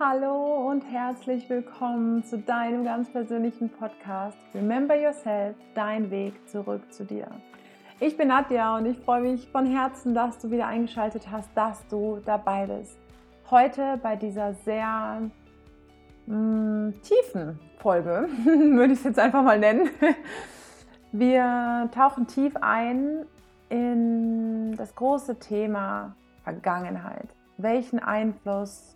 Hallo und herzlich willkommen zu deinem ganz persönlichen Podcast Remember Yourself, dein Weg zurück zu dir. Ich bin Nadja und ich freue mich von Herzen, dass du wieder eingeschaltet hast, dass du dabei bist. Heute bei dieser sehr mh, mm, tiefen Folge, würde ich es jetzt einfach mal nennen. Wir tauchen tief ein in das große Thema Vergangenheit. Welchen Einfluss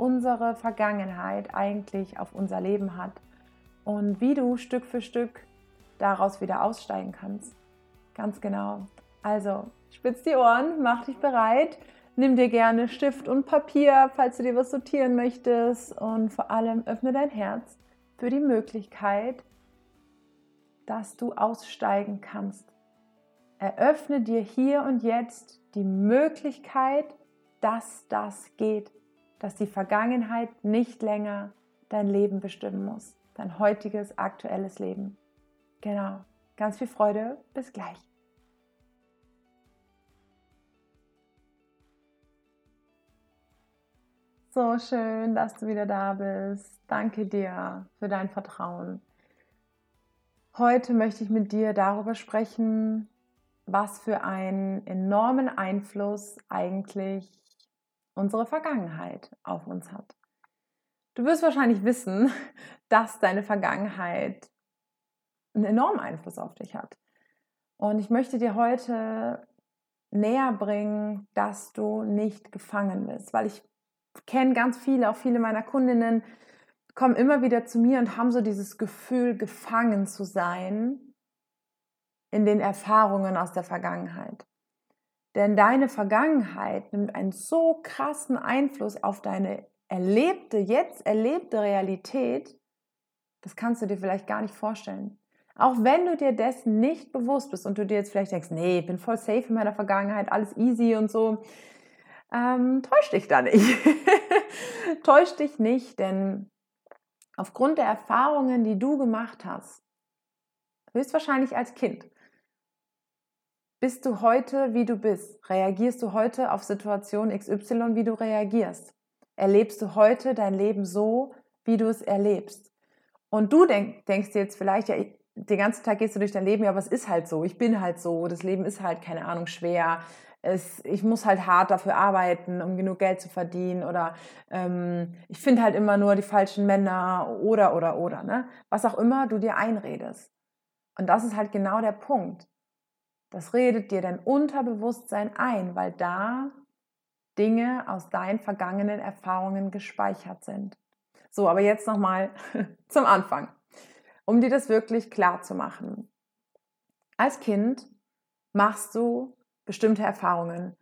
unsere Vergangenheit eigentlich auf unser Leben hat und wie du Stück für Stück daraus wieder aussteigen kannst. Ganz genau. Also, spitz die Ohren, mach dich bereit, nimm dir gerne Stift und Papier, falls du dir was sortieren möchtest und vor allem öffne dein Herz für die Möglichkeit, dass du aussteigen kannst. Eröffne dir hier und jetzt die Möglichkeit, dass das geht dass die Vergangenheit nicht länger dein Leben bestimmen muss, dein heutiges, aktuelles Leben. Genau. Ganz viel Freude. Bis gleich. So schön, dass du wieder da bist. Danke dir für dein Vertrauen. Heute möchte ich mit dir darüber sprechen, was für einen enormen Einfluss eigentlich unsere Vergangenheit auf uns hat. Du wirst wahrscheinlich wissen, dass deine Vergangenheit einen enormen Einfluss auf dich hat. Und ich möchte dir heute näher bringen, dass du nicht gefangen bist, weil ich kenne ganz viele, auch viele meiner Kundinnen kommen immer wieder zu mir und haben so dieses Gefühl, gefangen zu sein in den Erfahrungen aus der Vergangenheit. Denn deine Vergangenheit nimmt einen so krassen Einfluss auf deine erlebte, jetzt erlebte Realität, das kannst du dir vielleicht gar nicht vorstellen. Auch wenn du dir dessen nicht bewusst bist und du dir jetzt vielleicht denkst, nee, ich bin voll safe in meiner Vergangenheit, alles easy und so, ähm, täusch dich da nicht. täusch dich nicht, denn aufgrund der Erfahrungen, die du gemacht hast, höchstwahrscheinlich als Kind, bist du heute, wie du bist? Reagierst du heute auf Situation XY, wie du reagierst? Erlebst du heute dein Leben so, wie du es erlebst? Und du denk, denkst dir jetzt vielleicht, ja, den ganzen Tag gehst du durch dein Leben, ja, aber es ist halt so, ich bin halt so, das Leben ist halt, keine Ahnung, schwer. Es, ich muss halt hart dafür arbeiten, um genug Geld zu verdienen oder ähm, ich finde halt immer nur die falschen Männer oder, oder, oder, ne? Was auch immer du dir einredest. Und das ist halt genau der Punkt. Das redet dir dein Unterbewusstsein ein, weil da Dinge aus deinen vergangenen Erfahrungen gespeichert sind. So, aber jetzt nochmal zum Anfang, um dir das wirklich klar zu machen. Als Kind machst du bestimmte Erfahrungen.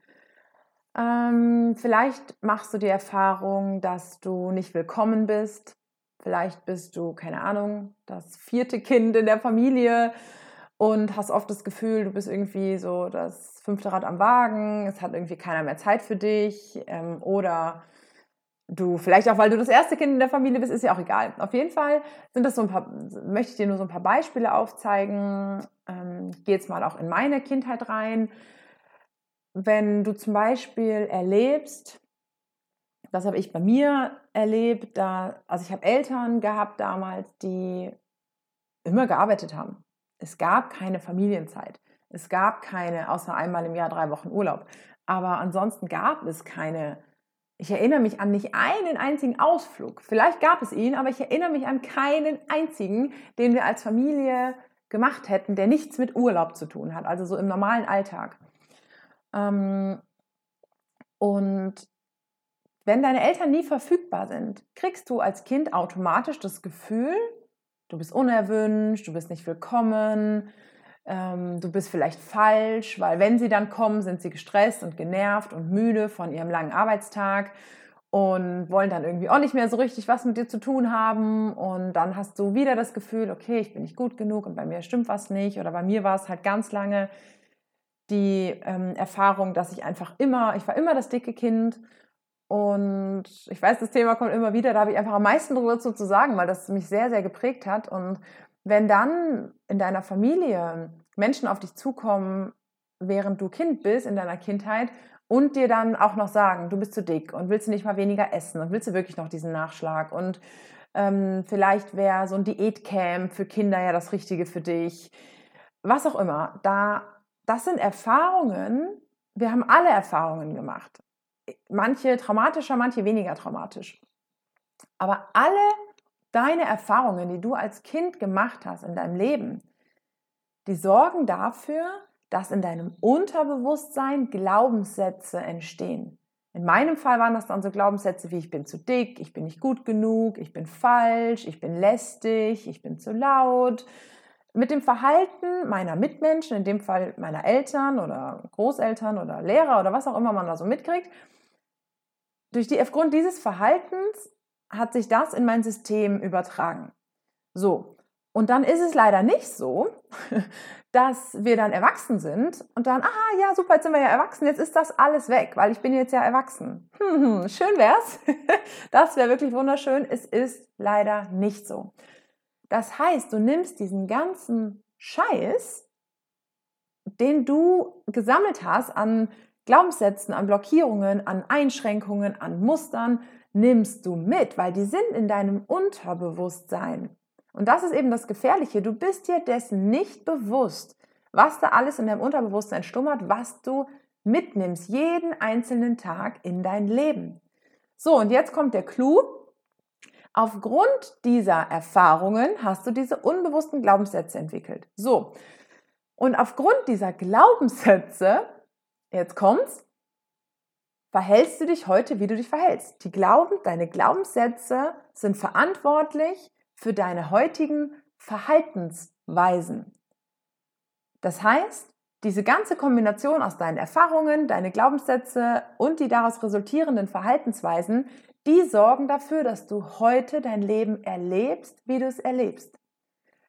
Ähm, vielleicht machst du die Erfahrung, dass du nicht willkommen bist. Vielleicht bist du, keine Ahnung, das vierte Kind in der Familie und hast oft das Gefühl, du bist irgendwie so das fünfte Rad am Wagen, es hat irgendwie keiner mehr Zeit für dich ähm, oder du, vielleicht auch, weil du das erste Kind in der Familie bist, ist ja auch egal. Auf jeden Fall sind das so ein paar, möchte ich dir nur so ein paar Beispiele aufzeigen. Ähm, ich gehe jetzt mal auch in meine Kindheit rein. Wenn du zum Beispiel erlebst, das habe ich bei mir erlebt, da, also ich habe Eltern gehabt damals, die immer gearbeitet haben. Es gab keine Familienzeit. Es gab keine, außer einmal im Jahr drei Wochen Urlaub. Aber ansonsten gab es keine, ich erinnere mich an nicht einen einzigen Ausflug. Vielleicht gab es ihn, aber ich erinnere mich an keinen einzigen, den wir als Familie gemacht hätten, der nichts mit Urlaub zu tun hat, also so im normalen Alltag. Ähm, und wenn deine Eltern nie verfügbar sind, kriegst du als Kind automatisch das Gefühl, Du bist unerwünscht, du bist nicht willkommen, ähm, du bist vielleicht falsch, weil wenn sie dann kommen, sind sie gestresst und genervt und müde von ihrem langen Arbeitstag und wollen dann irgendwie auch nicht mehr so richtig was mit dir zu tun haben. Und dann hast du wieder das Gefühl, okay, ich bin nicht gut genug und bei mir stimmt was nicht. Oder bei mir war es halt ganz lange die ähm, Erfahrung, dass ich einfach immer, ich war immer das dicke Kind und ich weiß, das Thema kommt immer wieder, da habe ich einfach am meisten darüber zu sagen, weil das mich sehr, sehr geprägt hat. Und wenn dann in deiner Familie Menschen auf dich zukommen, während du Kind bist, in deiner Kindheit, und dir dann auch noch sagen, du bist zu dick und willst du nicht mal weniger essen und willst du wirklich noch diesen Nachschlag und ähm, vielleicht wäre so ein Diätcamp für Kinder ja das Richtige für dich, was auch immer. Da, das sind Erfahrungen, wir haben alle Erfahrungen gemacht. Manche traumatischer, manche weniger traumatisch. Aber alle deine Erfahrungen, die du als Kind gemacht hast in deinem Leben, die sorgen dafür, dass in deinem Unterbewusstsein Glaubenssätze entstehen. In meinem Fall waren das dann so Glaubenssätze wie ich bin zu dick, ich bin nicht gut genug, ich bin falsch, ich bin lästig, ich bin zu laut. Mit dem Verhalten meiner Mitmenschen, in dem Fall meiner Eltern oder Großeltern oder Lehrer oder was auch immer man da so mitkriegt, durch die, aufgrund dieses Verhaltens hat sich das in mein System übertragen. So, und dann ist es leider nicht so, dass wir dann erwachsen sind und dann, aha, ja, super, jetzt sind wir ja erwachsen, jetzt ist das alles weg, weil ich bin jetzt ja erwachsen. Hm, hm, schön wär's. Das wäre wirklich wunderschön. Es ist leider nicht so. Das heißt, du nimmst diesen ganzen Scheiß, den du gesammelt hast an Glaubenssätzen, an Blockierungen, an Einschränkungen, an Mustern, nimmst du mit, weil die sind in deinem Unterbewusstsein. Und das ist eben das Gefährliche. Du bist dir dessen nicht bewusst, was da alles in deinem Unterbewusstsein stummert, was du mitnimmst, jeden einzelnen Tag in dein Leben. So, und jetzt kommt der Clou. Aufgrund dieser Erfahrungen hast du diese unbewussten Glaubenssätze entwickelt. So, und aufgrund dieser Glaubenssätze, jetzt kommt's, verhältst du dich heute, wie du dich verhältst. Die Glauben, deine Glaubenssätze sind verantwortlich für deine heutigen Verhaltensweisen. Das heißt, diese ganze Kombination aus deinen Erfahrungen, deine Glaubenssätze und die daraus resultierenden Verhaltensweisen, die sorgen dafür, dass du heute dein Leben erlebst, wie du es erlebst.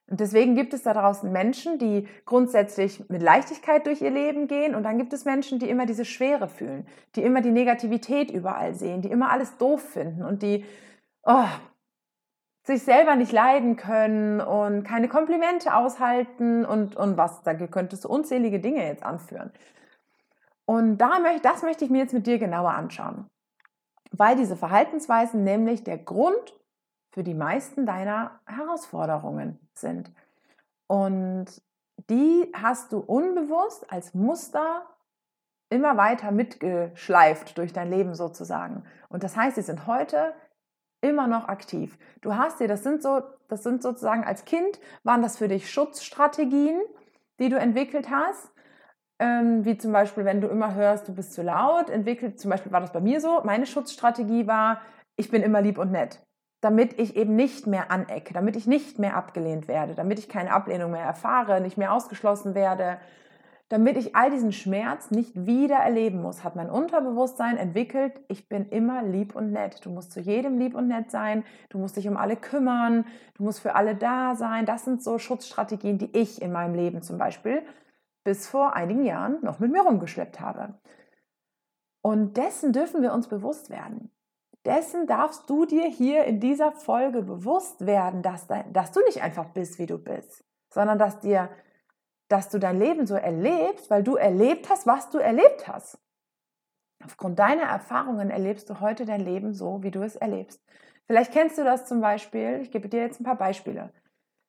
Und deswegen gibt es da draußen Menschen, die grundsätzlich mit Leichtigkeit durch ihr Leben gehen und dann gibt es Menschen, die immer diese Schwere fühlen, die immer die Negativität überall sehen, die immer alles doof finden und die oh, sich selber nicht leiden können und keine Komplimente aushalten und, und was, da könntest du unzählige Dinge jetzt anführen. Und da möchte, das möchte ich mir jetzt mit dir genauer anschauen, weil diese Verhaltensweisen nämlich der Grund für die meisten deiner Herausforderungen sind. Und die hast du unbewusst als Muster immer weiter mitgeschleift durch dein Leben sozusagen. Und das heißt, sie sind heute immer noch aktiv. Du hast dir, das sind so, das sind sozusagen als Kind, waren das für dich Schutzstrategien, die du entwickelt hast. Ähm, wie zum Beispiel, wenn du immer hörst, du bist zu laut, entwickelt, zum Beispiel war das bei mir so, meine Schutzstrategie war, ich bin immer lieb und nett, damit ich eben nicht mehr anecke, damit ich nicht mehr abgelehnt werde, damit ich keine Ablehnung mehr erfahre, nicht mehr ausgeschlossen werde, damit ich all diesen Schmerz nicht wieder erleben muss, hat mein Unterbewusstsein entwickelt, ich bin immer lieb und nett. Du musst zu jedem lieb und nett sein, du musst dich um alle kümmern, du musst für alle da sein. Das sind so Schutzstrategien, die ich in meinem Leben zum Beispiel bis vor einigen Jahren noch mit mir rumgeschleppt habe. Und dessen dürfen wir uns bewusst werden. Dessen darfst du dir hier in dieser Folge bewusst werden, dass, dass du nicht einfach bist, wie du bist, sondern dass dir dass du dein Leben so erlebst, weil du erlebt hast, was du erlebt hast. Aufgrund deiner Erfahrungen erlebst du heute dein Leben so, wie du es erlebst. Vielleicht kennst du das zum Beispiel, ich gebe dir jetzt ein paar Beispiele.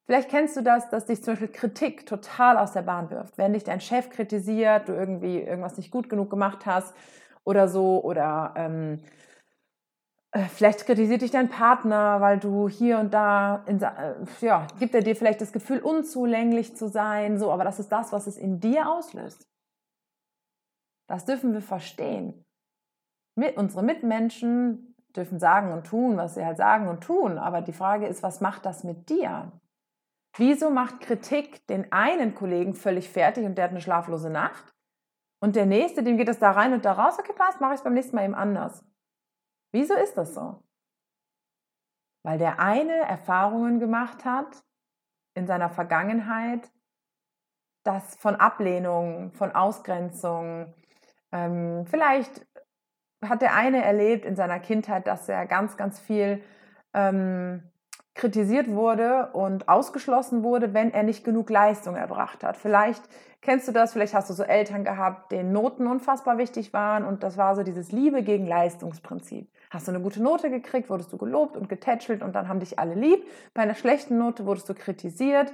Vielleicht kennst du das, dass dich zum Beispiel Kritik total aus der Bahn wirft. Wenn dich dein Chef kritisiert, du irgendwie irgendwas nicht gut genug gemacht hast oder so, oder ähm, äh, vielleicht kritisiert dich dein Partner, weil du hier und da, in, äh, ja, gibt er dir vielleicht das Gefühl, unzulänglich zu sein, so, aber das ist das, was es in dir auslöst. Das dürfen wir verstehen. Mit, unsere Mitmenschen dürfen sagen und tun, was sie halt sagen und tun, aber die Frage ist, was macht das mit dir? Wieso macht Kritik den einen Kollegen völlig fertig und der hat eine schlaflose Nacht? Und der nächste, dem geht es da rein und da raus, okay, passt, mache ich es beim nächsten Mal eben anders. Wieso ist das so? Weil der eine Erfahrungen gemacht hat in seiner Vergangenheit, das von Ablehnung, von Ausgrenzung, ähm, vielleicht hat der eine erlebt in seiner Kindheit, dass er ganz, ganz viel ähm, kritisiert wurde und ausgeschlossen wurde, wenn er nicht genug Leistung erbracht hat. Vielleicht kennst du das, vielleicht hast du so Eltern gehabt, denen Noten unfassbar wichtig waren und das war so dieses Liebe gegen Leistungsprinzip. Hast du eine gute Note gekriegt, wurdest du gelobt und getätschelt und dann haben dich alle lieb. Bei einer schlechten Note wurdest du kritisiert,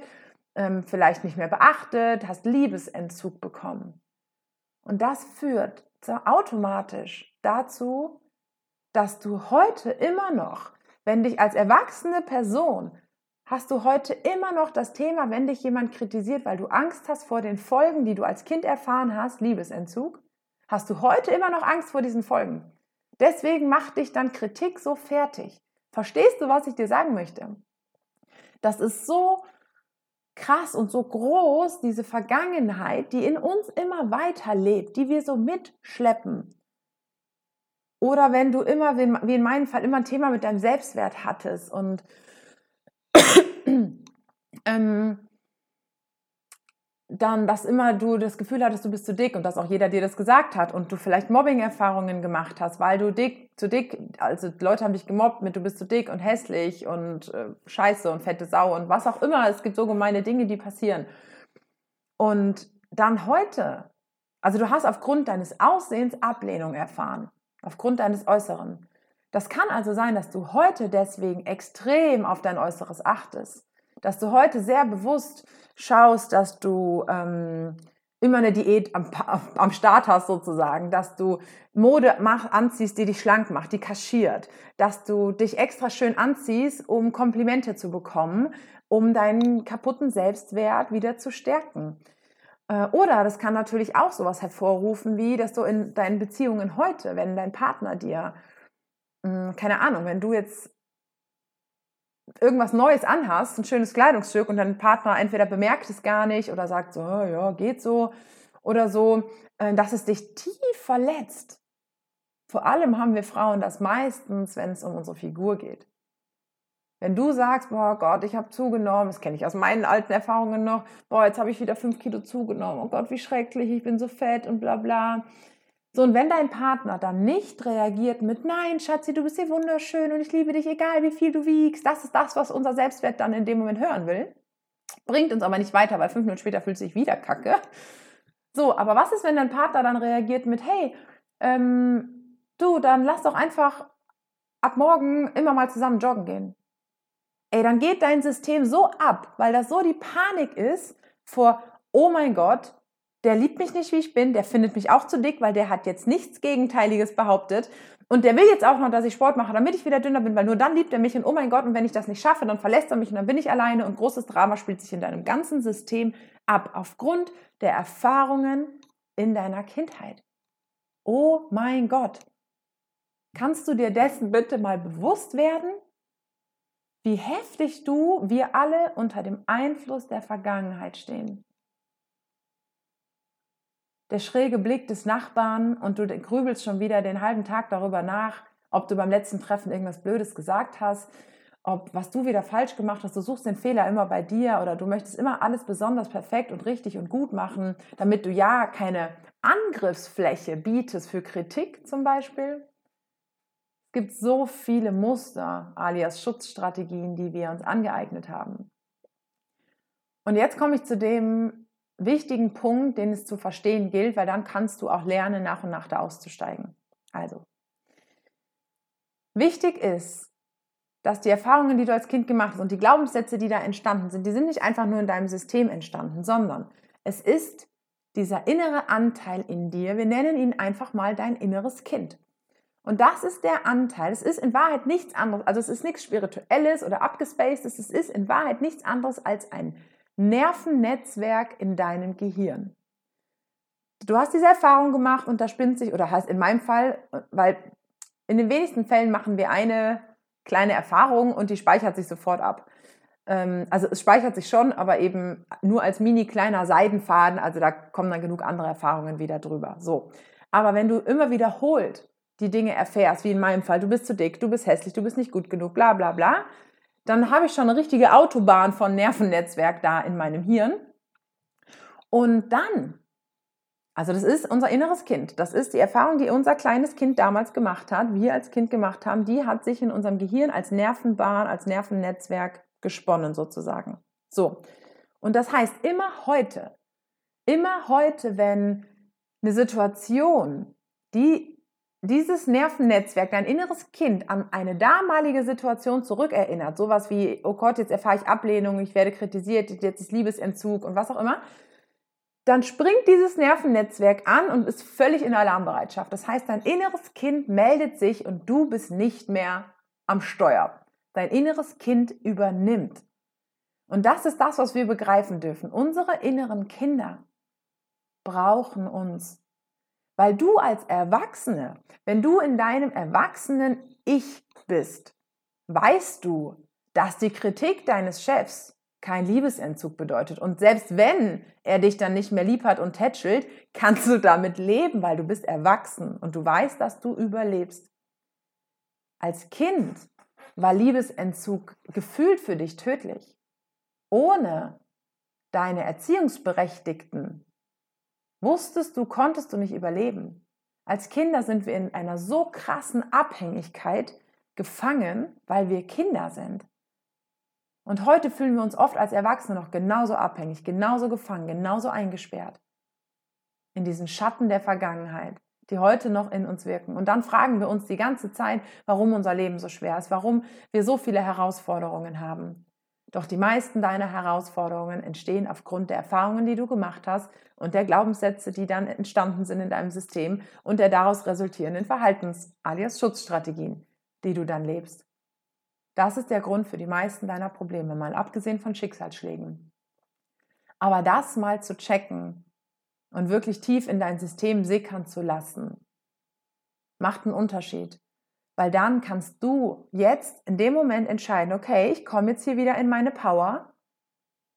ähm, vielleicht nicht mehr beachtet, hast Liebesentzug bekommen. Und das führt automatisch dazu, dass du heute immer noch wenn dich als erwachsene Person hast du heute immer noch das Thema, wenn dich jemand kritisiert, weil du Angst hast vor den Folgen, die du als Kind erfahren hast, Liebesentzug, hast du heute immer noch Angst vor diesen Folgen. Deswegen macht dich dann Kritik so fertig. Verstehst du, was ich dir sagen möchte? Das ist so krass und so groß, diese Vergangenheit, die in uns immer weiter lebt, die wir so mitschleppen. Oder wenn du immer, wie in meinem Fall, immer ein Thema mit deinem Selbstwert hattest und ähm, dann, dass immer du das Gefühl hattest, du bist zu dick und dass auch jeder dir das gesagt hat und du vielleicht Mobbing-Erfahrungen gemacht hast, weil du dick, zu dick, also Leute haben dich gemobbt mit du bist zu dick und hässlich und äh, scheiße und fette Sau und was auch immer. Es gibt so gemeine Dinge, die passieren. Und dann heute, also du hast aufgrund deines Aussehens Ablehnung erfahren aufgrund deines Äußeren. Das kann also sein, dass du heute deswegen extrem auf dein Äußeres achtest, dass du heute sehr bewusst schaust, dass du ähm, immer eine Diät am, am Start hast sozusagen, dass du Mode mach, anziehst, die dich schlank macht, die kaschiert, dass du dich extra schön anziehst, um Komplimente zu bekommen, um deinen kaputten Selbstwert wieder zu stärken. Äh, oder das kann natürlich auch sowas hervorrufen, wie dass du in deinen Beziehungen heute, wenn dein Partner dir, hm, keine Ahnung, wenn du jetzt irgendwas Neues anhast, ein schönes Kleidungsstück und dein Partner entweder bemerkt es gar nicht oder sagt so, ja, geht so oder so, äh, dass es dich tief verletzt. Vor allem haben wir Frauen das meistens, wenn es um unsere Figur geht. Wenn du sagst, boah Gott, ich habe zugenommen, das kenne ich aus meinen alten Erfahrungen noch, boah, jetzt habe ich wieder fünf Kilo zugenommen, oh Gott, wie schrecklich, ich bin so fett und bla bla. So, und wenn dein Partner dann nicht reagiert mit, nein, Schatzi, du bist hier wunderschön und ich liebe dich, egal wie viel du wiegst, das ist das, was unser Selbstwert dann in dem Moment hören will, bringt uns aber nicht weiter, weil fünf Minuten später fühlt sich wieder kacke. So, aber was ist, wenn dein Partner dann reagiert mit, hey, ähm, du, dann lass doch einfach ab morgen immer mal zusammen joggen gehen ey, dann geht dein System so ab, weil das so die Panik ist vor, oh mein Gott, der liebt mich nicht, wie ich bin, der findet mich auch zu dick, weil der hat jetzt nichts Gegenteiliges behauptet. Und der will jetzt auch noch, dass ich Sport mache, damit ich wieder dünner bin, weil nur dann liebt er mich und oh mein Gott, und wenn ich das nicht schaffe, dann verlässt er mich und dann bin ich alleine und großes Drama spielt sich in deinem ganzen System ab, aufgrund der Erfahrungen in deiner Kindheit. Oh mein Gott. Kannst du dir dessen bitte mal bewusst werden? Wie heftig du, wir alle unter dem Einfluss der Vergangenheit stehen. Der schräge Blick des Nachbarn und du grübelst schon wieder den halben Tag darüber nach, ob du beim letzten Treffen irgendwas Blödes gesagt hast, ob was du wieder falsch gemacht hast, du suchst den Fehler immer bei dir oder du möchtest immer alles besonders perfekt und richtig und gut machen, damit du ja keine Angriffsfläche bietest für Kritik zum Beispiel gibt so viele Muster, alias Schutzstrategien, die wir uns angeeignet haben. Und jetzt komme ich zu dem wichtigen Punkt, den es zu verstehen gilt, weil dann kannst du auch lernen, nach und nach da auszusteigen. Also, wichtig ist, dass die Erfahrungen, die du als Kind gemacht hast und die Glaubenssätze, die da entstanden sind, die sind nicht einfach nur in deinem System entstanden, sondern es ist dieser innere Anteil in dir, wir nennen ihn einfach mal dein inneres Kind. Und das ist der Anteil. Es ist in Wahrheit nichts anderes. Also es ist nichts Spirituelles oder Abgespacedes. Es ist in Wahrheit nichts anderes als ein Nervennetzwerk in deinem Gehirn. Du hast diese Erfahrung gemacht und da spinnt sich, oder heißt in meinem Fall, weil in den wenigsten Fällen machen wir eine kleine Erfahrung und die speichert sich sofort ab. Ähm, also es speichert sich schon, aber eben nur als mini kleiner Seidenfaden. Also da kommen dann genug andere Erfahrungen wieder drüber. So. Aber wenn du immer wiederholt die Dinge erfährst, wie in meinem Fall, du bist zu dick, du bist hässlich, du bist nicht gut genug, bla bla bla, dann habe ich schon eine richtige Autobahn von Nervennetzwerk da in meinem Hirn. Und dann, Also das ist unser inneres Kind. Das ist die Erfahrung, die unser kleines Kind damals gemacht hat, wir als Kind gemacht haben. Die hat sich in unserem Gehirn als Nervenbahn, als Nervennetzwerk gesponnen sozusagen. So. Und das heißt, immer heute, immer heute, wenn eine Situation, die dieses Nervennetzwerk, dein inneres Kind an eine damalige Situation zurückerinnert, sowas wie, oh Gott, jetzt erfahre ich Ablehnung, ich werde kritisiert, jetzt ist Liebesentzug und was auch immer, dann springt dieses Nervennetzwerk an und ist völlig in Alarmbereitschaft. Das heißt, dein inneres Kind meldet sich und du bist nicht mehr am Steuer. Dein inneres Kind übernimmt. Und das ist das, was wir begreifen dürfen. Unsere inneren Kinder brauchen uns. Weil du als Erwachsene, wenn du in deinem erwachsenen Ich bist, weißt du, dass die Kritik deines Chefs kein Liebesentzug bedeutet. Und selbst wenn er dich dann nicht mehr lieb hat und tätschelt, kannst du damit leben, weil du bist erwachsen und du weißt, dass du überlebst. Als Kind war Liebesentzug gefühlt für dich tödlich. Ohne deine Erziehungsberechtigten wusstest du, konntest du nicht überleben. Als Kinder sind wir in einer so krassen Abhängigkeit gefangen, weil wir Kinder sind. Und heute fühlen wir uns oft als Erwachsene noch genauso abhängig, genauso gefangen, genauso eingesperrt. In diesen Schatten der Vergangenheit, die heute noch in uns wirken. Und dann fragen wir uns die ganze Zeit, warum unser Leben so schwer ist, warum wir so viele Herausforderungen haben. Doch die meisten deiner Herausforderungen entstehen aufgrund der Erfahrungen, die du gemacht hast und der Glaubenssätze, die dann entstanden sind in deinem System und der daraus resultierenden Verhaltens- alias Schutzstrategien, die du dann lebst. Das ist der Grund für die meisten deiner Probleme, mal abgesehen von Schicksalsschlägen. Aber das mal zu checken und wirklich tief in dein System sickern zu lassen, macht einen Unterschied. Weil dann kannst du jetzt in dem Moment entscheiden, okay, ich komme jetzt hier wieder in meine Power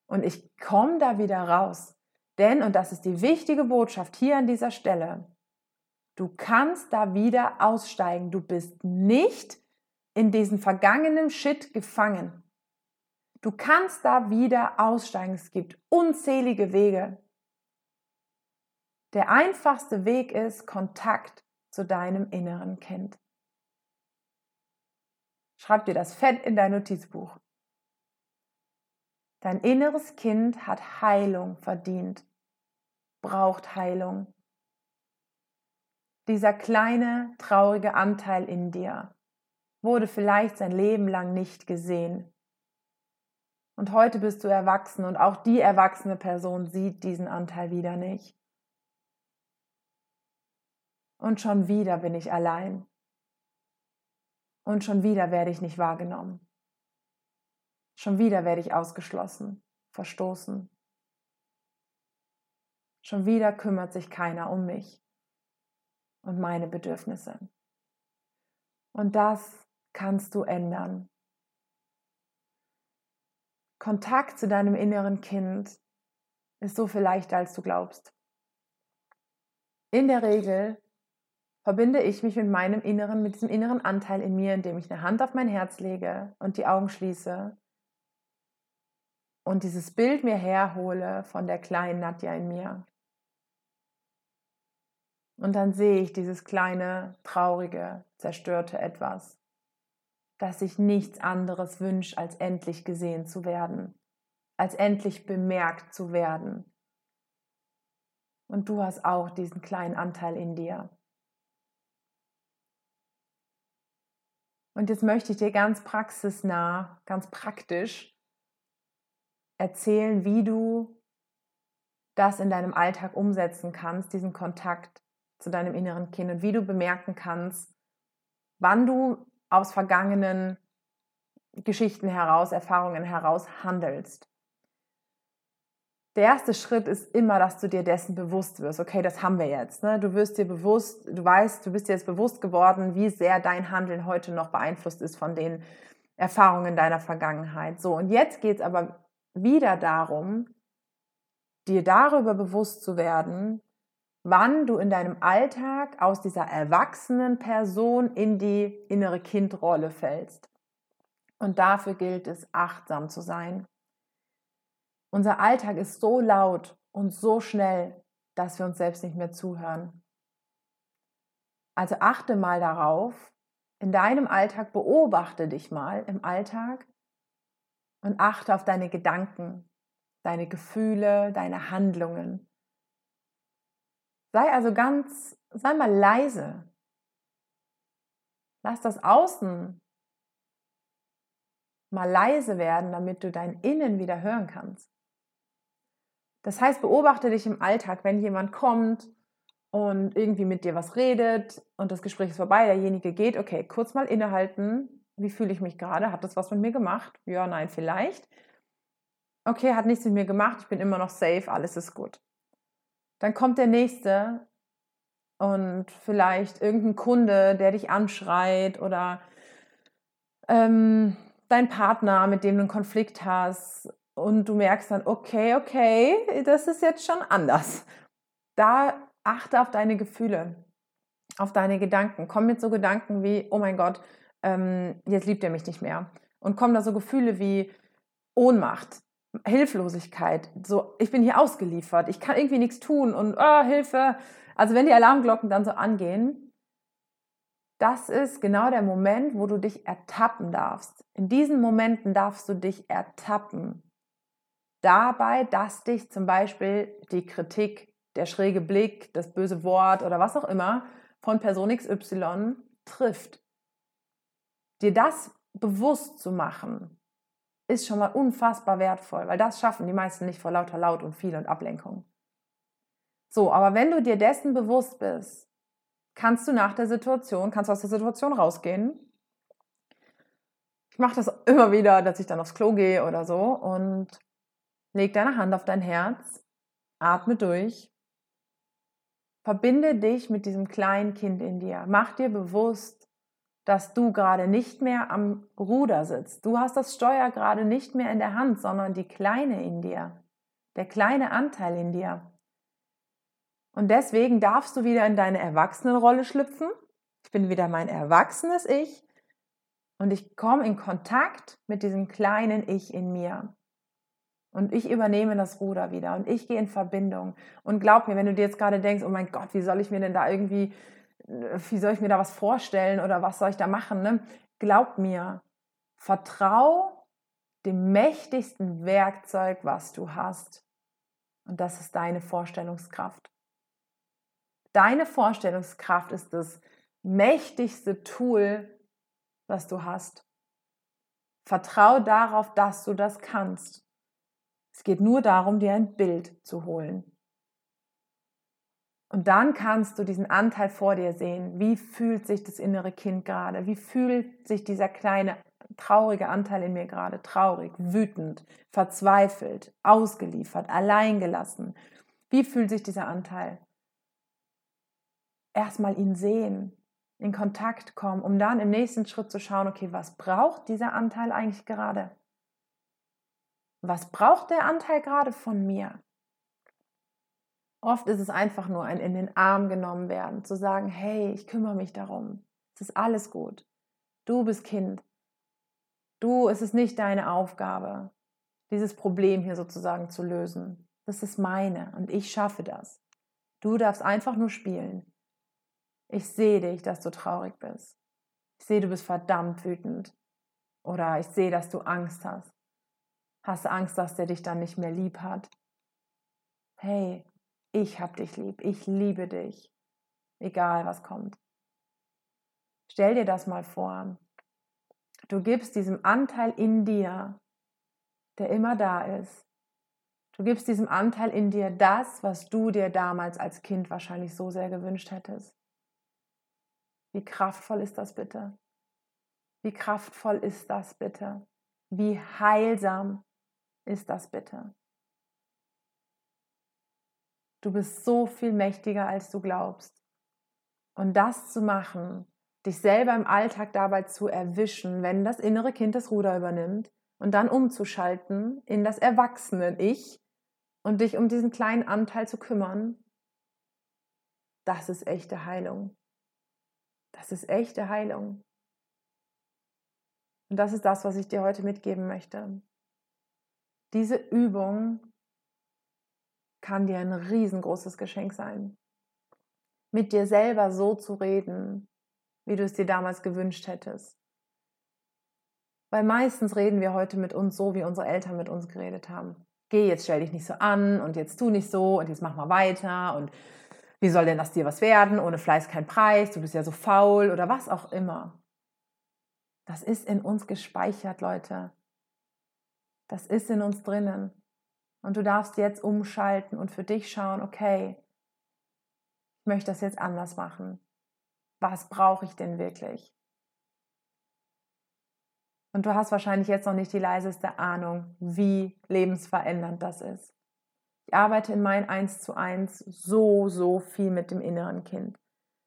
und ich komme da wieder raus. Denn, und das ist die wichtige Botschaft hier an dieser Stelle, du kannst da wieder aussteigen. Du bist nicht in diesen vergangenen Shit gefangen. Du kannst da wieder aussteigen. Es gibt unzählige Wege. Der einfachste Weg ist Kontakt zu deinem inneren Kind. Schreib dir das fett in dein Notizbuch. Dein inneres Kind hat Heilung verdient, braucht Heilung. Dieser kleine, traurige Anteil in dir, wurde vielleicht sein Leben lang nicht gesehen. Und heute bist du erwachsen und auch die erwachsene Person sieht diesen Anteil wieder nicht. Und schon wieder bin ich allein. Und schon wieder werde ich nicht wahrgenommen. Schon wieder werde ich ausgeschlossen, verstoßen. Schon wieder kümmert sich keiner um mich und meine Bedürfnisse. Und das kannst du ändern. Kontakt zu deinem inneren Kind ist so viel leichter, als du glaubst. In der Regel verbinde ich mich mit meinem Inneren, mit diesem inneren Anteil in mir, indem ich eine Hand auf mein Herz lege und die Augen schließe und dieses Bild mir herhole von der kleinen Nadja in mir. Und dann sehe ich dieses kleine, traurige, zerstörte Etwas dass sich nichts anderes wünscht, als endlich gesehen zu werden, als endlich bemerkt zu werden. Und du hast auch diesen kleinen Anteil in dir. Und jetzt möchte ich dir ganz praxisnah, ganz praktisch erzählen, wie du das in deinem Alltag umsetzen kannst, diesen Kontakt zu deinem inneren Kind und wie du bemerken kannst, wann du aus vergangenen Geschichten heraus, Erfahrungen heraus handelst. Der erste Schritt ist immer, dass du dir dessen bewusst wirst. Okay, das haben wir jetzt. Ne? Du wirst dir bewusst, du weißt, du bist dir jetzt bewusst geworden, wie sehr dein Handeln heute noch beeinflusst ist von den Erfahrungen deiner Vergangenheit. So, und jetzt geht es aber wieder darum, dir darüber bewusst zu werden, wann du in deinem Alltag aus dieser erwachsenen Person in die innere Kindrolle fällst. Und dafür gilt es, achtsam zu sein. Unser Alltag ist so laut und so schnell dass wir uns selbst nicht mehr zuhören. Also achte mal darauf, in deinem Alltag beobachte dich mal im Alltag und achte auf deine Gedanken, deine Gefühle, deine Handlungen. Sei also ganz, sei mal leise. Lass das Außen mal leise werden, damit du dein Innen wieder hören kannst. Das heißt, beobachte dich im Alltag, wenn jemand kommt und irgendwie mit dir was redet und das Gespräch ist vorbei, derjenige geht, okay, kurz mal innehalten. Wie fühle ich mich gerade? Hat das was mit mir gemacht? Ja, nein, vielleicht. Okay, hat nichts mit mir gemacht, ich bin immer noch safe, alles ist gut. Dann kommt der nächste und vielleicht irgendein Kunde, der dich anschreit oder ähm, dein Partner, mit dem du einen Konflikt hast und du merkst dann, okay, okay, das ist jetzt schon anders. Da achte auf deine Gefühle, auf deine Gedanken. Komm mit so Gedanken wie, oh mein Gott, ähm, jetzt liebt er mich nicht mehr. Und kommen da so Gefühle wie Ohnmacht, Hilflosigkeit, so ich bin hier ausgeliefert, ich kann irgendwie nichts tun und oh, Hilfe. Also wenn die Alarmglocken dann so angehen, das ist genau der Moment, wo du dich ertappen darfst. In diesen Momenten darfst du dich ertappen. Dabei, dass dich zum Beispiel die Kritik, der schräge Blick, das böse Wort oder was auch immer von Person XY trifft. Dir das bewusst zu machen, ist schon mal unfassbar wertvoll, weil das schaffen die meisten nicht vor lauter Laut und viel und Ablenkung. So, aber wenn du dir dessen bewusst bist, kannst du nach der Situation, kannst du aus der Situation rausgehen. Ich mache das immer wieder, dass ich dann aufs Klo gehe oder so und leg deine Hand auf dein Herz, atme durch, verbinde dich mit diesem kleinen Kind in dir. Mach dir bewusst, dass du gerade nicht mehr am Ruder sitzt. Du hast das Steuer gerade nicht mehr in der Hand, sondern die Kleine in dir, der kleine Anteil in dir. Und deswegen darfst du wieder in deine Erwachsenenrolle schlüpfen. Ich bin wieder mein erwachsenes Ich und ich komme in Kontakt mit diesem kleinen Ich in mir. Und ich übernehme das Ruder wieder und ich gehe in Verbindung. Und glaub mir, wenn du dir jetzt gerade denkst, oh mein Gott, wie soll ich mir denn da irgendwie, wie soll ich mir da was vorstellen oder was soll ich da machen? Ne? Glaub mir, vertrau dem mächtigsten Werkzeug, was du hast. Und das ist deine Vorstellungskraft. Deine Vorstellungskraft ist das mächtigste Tool, was du hast. Vertrau darauf, dass du das kannst. Es geht nur darum, dir ein Bild zu holen. Und dann kannst du diesen Anteil vor dir sehen. Wie fühlt sich das innere Kind gerade? Wie fühlt sich dieser kleine traurige Anteil in mir gerade? Traurig, wütend, verzweifelt, ausgeliefert, alleingelassen. Wie fühlt sich dieser Anteil? erstmal ihn sehen, in Kontakt kommen, um dann im nächsten Schritt zu schauen, okay, was braucht dieser Anteil eigentlich gerade? Was braucht der Anteil gerade von mir? Oft ist es einfach nur ein in den Arm genommen werden, zu sagen, hey, ich kümmere mich darum. Es ist alles gut. Du bist Kind. Du, es ist nicht deine Aufgabe, dieses Problem hier sozusagen zu lösen. Das ist meine und ich schaffe das. Du darfst einfach nur spielen. Ich sehe dich, dass du traurig bist. Ich sehe, du bist verdammt wütend. Oder ich sehe, dass du Angst hast. Hast Angst, dass der dich dann nicht mehr lieb hat. Hey, ich hab dich lieb. Ich liebe dich. Egal, was kommt. Stell dir das mal vor. Du gibst diesem Anteil in dir, der immer da ist, du gibst diesem Anteil in dir das, was du dir damals als Kind wahrscheinlich so sehr gewünscht hättest. Wie kraftvoll ist das bitte? Wie kraftvoll ist das bitte? Wie heilsam ist das bitte? Du bist so viel mächtiger, als du glaubst. Und das zu machen, dich selber im Alltag dabei zu erwischen, wenn das innere Kind das Ruder übernimmt und dann umzuschalten in das erwachsene Ich und dich um diesen kleinen Anteil zu kümmern, das ist echte Heilung. Das ist echte Heilung. Und das ist das, was ich dir heute mitgeben möchte. Diese Übung kann dir ein riesengroßes Geschenk sein. Mit dir selber so zu reden, wie du es dir damals gewünscht hättest. Weil meistens reden wir heute mit uns so, wie unsere Eltern mit uns geredet haben. Geh, jetzt stell dich nicht so an und jetzt tu nicht so und jetzt mach mal weiter und wie soll denn das dir was werden? Ohne Fleiß kein Preis, du bist ja so faul oder was auch immer. Das ist in uns gespeichert, Leute. Das ist in uns drinnen. Und du darfst jetzt umschalten und für dich schauen, okay, ich möchte das jetzt anders machen. Was brauche ich denn wirklich? Und du hast wahrscheinlich jetzt noch nicht die leiseste Ahnung, wie lebensverändernd das ist. Ich arbeite in mein Eins zu eins so, so viel mit dem inneren Kind.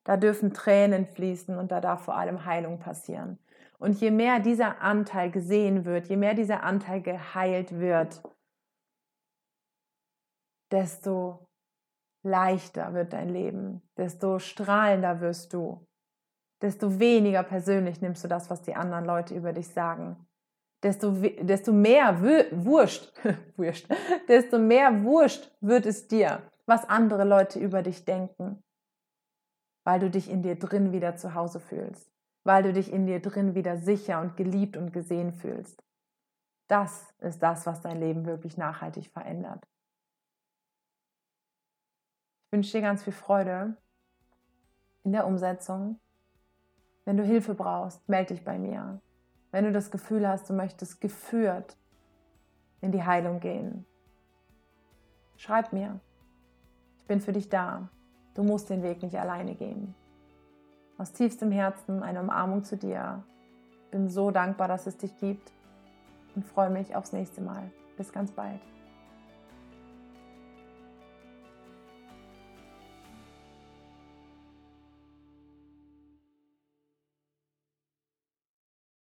Da dürfen Tränen fließen und da darf vor allem Heilung passieren. Und je mehr dieser Anteil gesehen wird, je mehr dieser Anteil geheilt wird, desto leichter wird dein Leben, desto strahlender wirst du, desto weniger persönlich nimmst du das, was die anderen Leute über dich sagen. Desto, desto mehr Wurscht, Wurscht, desto mehr Wurscht wird es dir, was andere Leute über dich denken, weil du dich in dir drin wieder zu Hause fühlst, weil du dich in dir drin wieder sicher und geliebt und gesehen fühlst. Das ist das, was dein Leben wirklich nachhaltig verändert wünsche dir ganz viel Freude in der Umsetzung. Wenn du Hilfe brauchst, melde dich bei mir. Wenn du das Gefühl hast, du möchtest geführt in die Heilung gehen, schreib mir. Ich bin für dich da. Du musst den Weg nicht alleine gehen. Aus tiefstem Herzen eine Umarmung zu dir. Bin so dankbar, dass es dich gibt und freue mich aufs nächste Mal. Bis ganz bald.